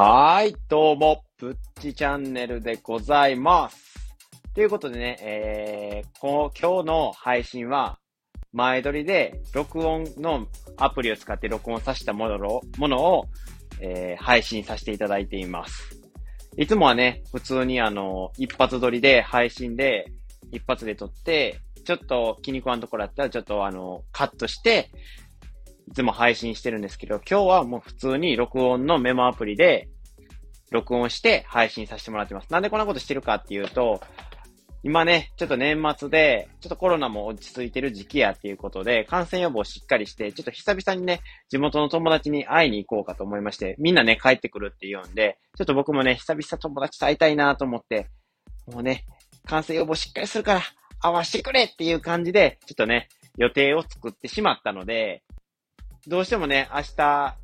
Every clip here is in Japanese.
はい、どうも、プッチチャンネルでございます。ということでね、えー、こう今日の配信は、前撮りで録音のアプリを使って録音させたものを、ものを、えー配信させていただいています。いつもはね、普通にあの、一発撮りで配信で、一発で撮って、ちょっと気に食わんところだったら、ちょっとあの、カットして、いつも配信してるんですけど、今日はもう普通に録音のメモアプリで、録音して配信させてもらってます。なんでこんなことしてるかっていうと、今ね、ちょっと年末で、ちょっとコロナも落ち着いてる時期やっていうことで、感染予防しっかりして、ちょっと久々にね、地元の友達に会いに行こうかと思いまして、みんなね、帰ってくるって言うんで、ちょっと僕もね、久々友達と会いたいなと思って、もうね、感染予防しっかりするから、会わしてくれっていう感じで、ちょっとね、予定を作ってしまったので、どうしてもね、明日、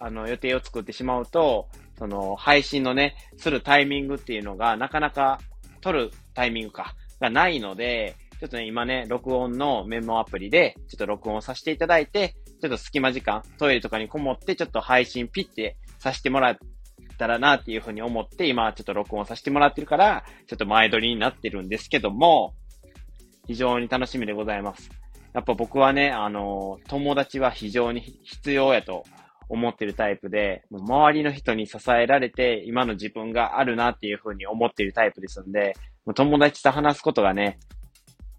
あの、予定を作ってしまうと、その、配信のね、するタイミングっていうのが、なかなか、撮るタイミングか、がないので、ちょっとね、今ね、録音のメモアプリで、ちょっと録音させていただいて、ちょっと隙間時間、トイレとかにこもって、ちょっと配信ピッてさせてもらったらなっていうふうに思って、今ちょっと録音させてもらってるから、ちょっと前撮りになってるんですけども、非常に楽しみでございます。やっぱ僕はね、あの、友達は非常に必要やと思ってるタイプで、もう周りの人に支えられて、今の自分があるなっていうふうに思ってるタイプですんで、もう友達と話すことがね、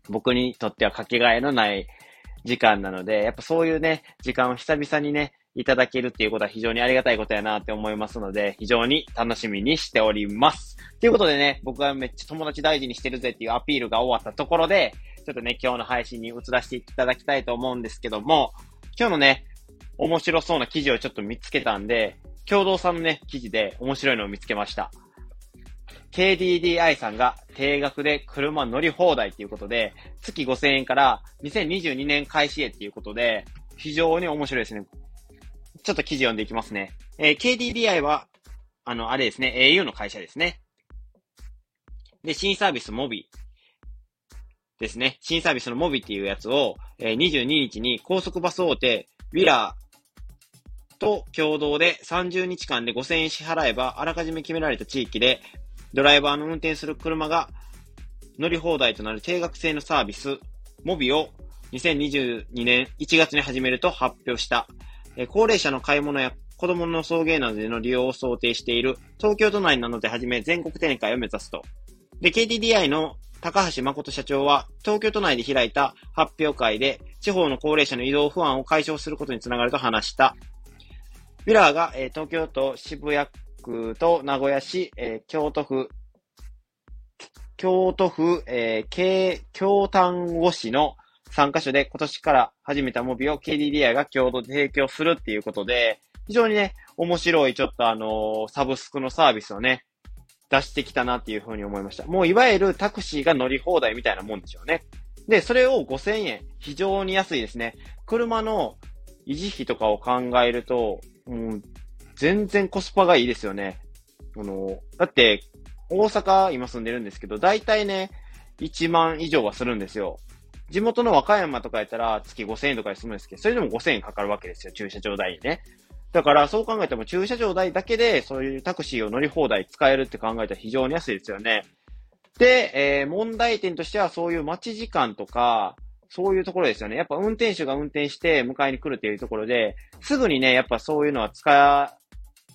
僕にとってはかけがえのない時間なので、やっぱそういうね、時間を久々にね、いただけるっていうことは非常にありがたいことやなって思いますので、非常に楽しみにしております。ということでね、僕はめっちゃ友達大事にしてるぜっていうアピールが終わったところで、ちょっとね、今日の配信に移らせていただきたいと思うんですけども、今日のね、面白そうな記事をちょっと見つけたんで、共同さんのね、記事で面白いのを見つけました。KDDI さんが定額で車乗り放題ということで、月5000円から2022年開始へっていうことで、非常に面白いですね。ちょっと記事読んでいきますね。えー KDDI は、あの、あれですね、au の会社ですね。で、新サービスモビですね。新サービスのモビっていうやつを、えー22日に高速バス大手、ウィラーと共同で30日間で5000円支払えば、あらかじめ決められた地域で、ドライバーの運転する車が乗り放題となる定額制のサービス、モビを2022年1月に始めると発表した。え高齢者の買い物や子供の送迎などでの利用を想定している東京都内などで始め全国展開を目指すと。で、KDDI の高橋誠社長は、東京都内で開いた発表会で、地方の高齢者の移動不安を解消することにつながると話した。ウィラーが、えー東京都渋谷区と名古屋市、えー京都府、京都府、えー京、京丹後市の3カ所で今年から始めたモビを KDDI が共同で提供するっていうことで、非常にね、面白いちょっとあのーサブスクのサービスをね、出してきたなっていうふうに思いました。もういわゆるタクシーが乗り放題みたいなもんでしょうね。で、それを5000円。非常に安いですね。車の維持費とかを考えると、う、全然コスパがいいですよね。あの、だって、大阪今住んでるんですけど、だいたいね、1万以上はするんですよ。地元の和歌山とかやったら月5000円とかで済むんですけど、それでも5000円かかるわけですよ、駐車場代にね。だから、そう考えても駐車場代だけで、そういうタクシーを乗り放題使えるって考えたら非常に安いですよね。で、えー問題点としてはそういう待ち時間とか、そういうところですよね。やっぱ運転手が運転して迎えに来るっていうところで、すぐにね、やっぱそういうのは使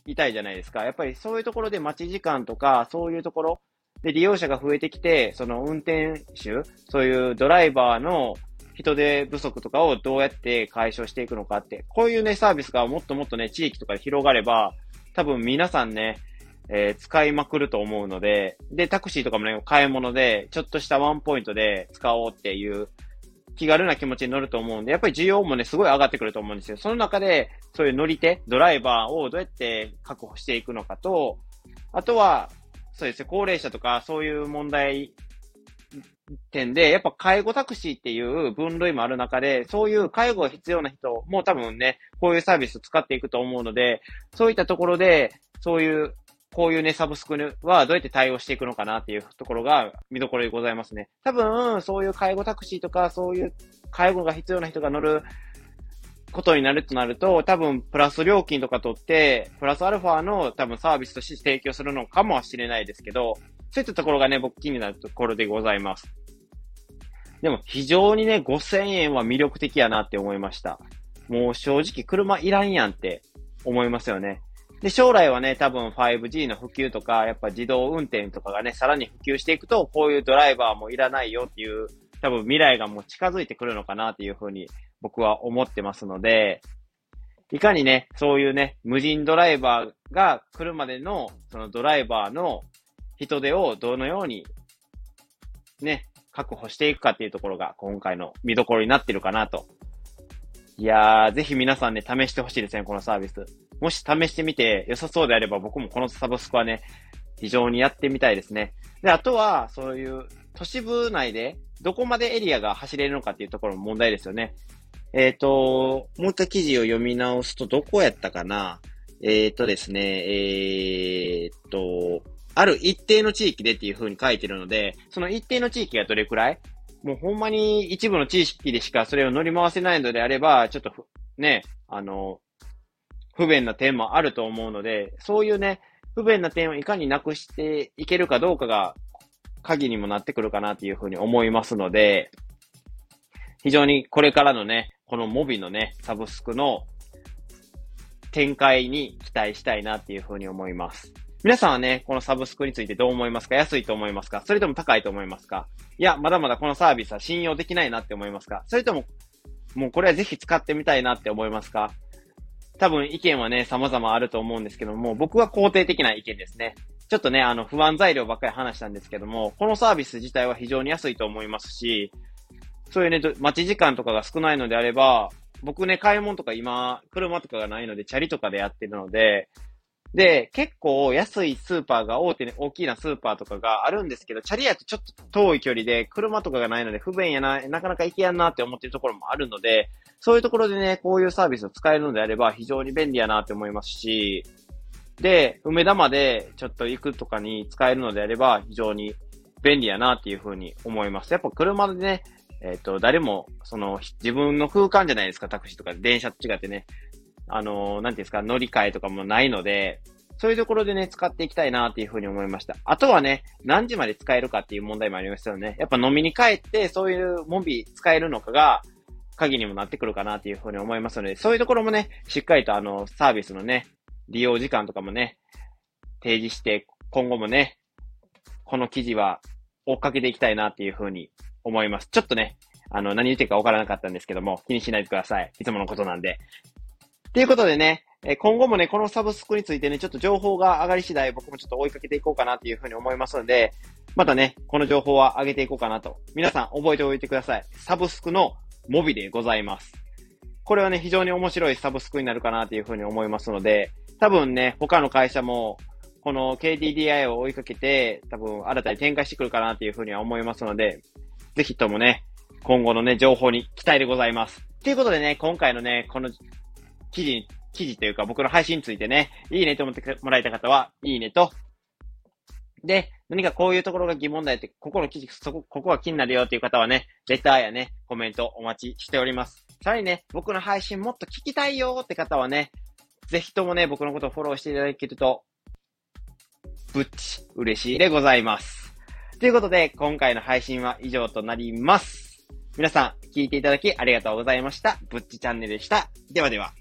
いたいじゃないですか。やっぱりそういうところで待ち時間とか、そういうところで利用者が増えてきて、その運転手、そういうドライバーの人手不足とかをどうやって解消していくのかって、こういうね、サービスがもっともっとね、地域とかで広がれば、多分皆さんね、えー使いまくると思うので、で、タクシーとかもね、買い物で、ちょっとしたワンポイントで使おうっていう気軽な気持ちに乗ると思うんで、やっぱり需要もね、すごい上がってくると思うんですよ。その中で、そういう乗り手、ドライバーをどうやって確保していくのかと、あとは、そうですね、高齢者とか、そういう問題点で、やっぱ介護タクシーっていう分類もある中で、そういう介護が必要な人も多分ね、こういうサービスを使っていくと思うので、そういったところで、そういう、こういうね、サブスクはどうやって対応していくのかなっていうところが見どころでございますね。多分、そういう介護タクシーとか、そういう介護が必要な人が乗ることになるとなると、多分プラス料金とか取って、プラスアルファの多分サービスとして提供するのかもしれないですけど、そういったところがね、僕気になるところでございます。でも非常にね、5000円は魅力的やなって思いました。もう正直車いらんやんって思いますよね。で、将来はね、多分 5G の普及とか、やっぱ自動運転とかがね、さらに普及していくと、こういうドライバーもいらないよっていう、多分未来がもう近づいてくるのかなっていうふうに僕は思ってますので、いかにね、そういうね、無人ドライバーが来るまでの、そのドライバーの人手をどのように、ね、確保していくかっていうところが今回の見どころになってるかなと。いやー、ぜひ皆さんね、試してほしいですね、このサービス。もし試してみて良さそうであれば僕もこのサブスクはね、非常にやってみたいですね。で、あとは、そういう都市部内でどこまでエリアが走れるのかっていうところも問題ですよね。えっ、ー、と、もう一回記事を読み直すと、どこやったかなえっ、ー、とですね、えっ、と、ある一定の地域でっていう風に書いてるので、その一定の地域がどれくらい？もうほんまに一部の地域でしかそれを乗り回せないのであれば、ちょっとね、あの、不便な点もあると思うので、そういうね、不便な点をいかになくしていけるかどうかが鍵にもなってくるかなっていうふうに思いますので、非常にこれからのね、このモビのね、サブスクの展開に期待したいなっていうふうに思います。皆さんはね、このサブスクについてどう思いますか？安いと思いますか？それとも高いと思いますか？いや、まだまだこのサービスは信用できないなって思いますか？それとも、もうこれはぜひ使ってみたいなって思いますか？多分意見はね、様々あると思うんですけども、僕は肯定的な意見ですね。ちょっとね、あの、不安材料ばっかり話したんですけども、このサービス自体は非常に安いと思いますし、そういうね、待ち時間とかが少ないのであれば、僕ね、買い物とか今、車とかがないので、チャリとかでやってるので、で、結構安いスーパーが大手に、大きなスーパーとかがあるんですけど、チャリやとちょっと遠い距離で、車とかがないので不便やな、なかなか行けやんなって思ってるところもあるので、そういうところでね、こういうサービスを使えるのであれば非常に便利やなって思いますし、で、梅田までちょっと行くとかに使えるのであれば非常に便利やなっていうふうに思います。やっぱ車でね、えっ、ー、と、誰も、その、自分の空間じゃないですか、タクシーとか電車と違ってね。あのー、なんていうんですか、乗り換えとかもないので、そういうところでね、使っていきたいなっていうふうに思いました。あとはね、何時まで使えるかっていう問題もありますよね。やっぱ飲みに帰って、そういうモビ使えるのかが、鍵にもなってくるかなっていうふうに思いますので、そういうところもね、しっかりとあの、サービスのね、利用時間とかもね、提示して、今後もね、この記事は追っかけていきたいなっていうふうに思います。ちょっとね、あの、何言ってるかわからなかったんですけども、気にしないでください。いつものことなんで。ということでね、今後もね、このサブスクについてね、ちょっと情報が上がり次第、僕もちょっと追いかけていこうかなっていうふうに思いますので、またね、この情報は上げていこうかなと。皆さん覚えておいてください。サブスクのモビでございます。これはね、非常に面白いサブスクになるかなというふうに思いますので、多分ね、他の会社も、この KDDI を追いかけて、多分新たに展開してくるかなというふうには思いますので、ぜひともね、今後のね、情報に期待でございます。ということでね、今回のね、この記事、記事というか僕の配信についてね、いいねと思ってもらえた方は、いいねと、で、何かこういうところが疑問だよって、ここの記事、そこ、ここが気になるよっていう方はね、レターやね、コメントお待ちしております。さらにね、僕の配信もっと聞きたいよって方はね、ぜひともね、僕のことをフォローしていただけると、ぶっち、嬉しいでございます。ということで、今回の配信は以上となります。皆さん、聞いていただきありがとうございました。ぶっちチャンネルでした。ではでは。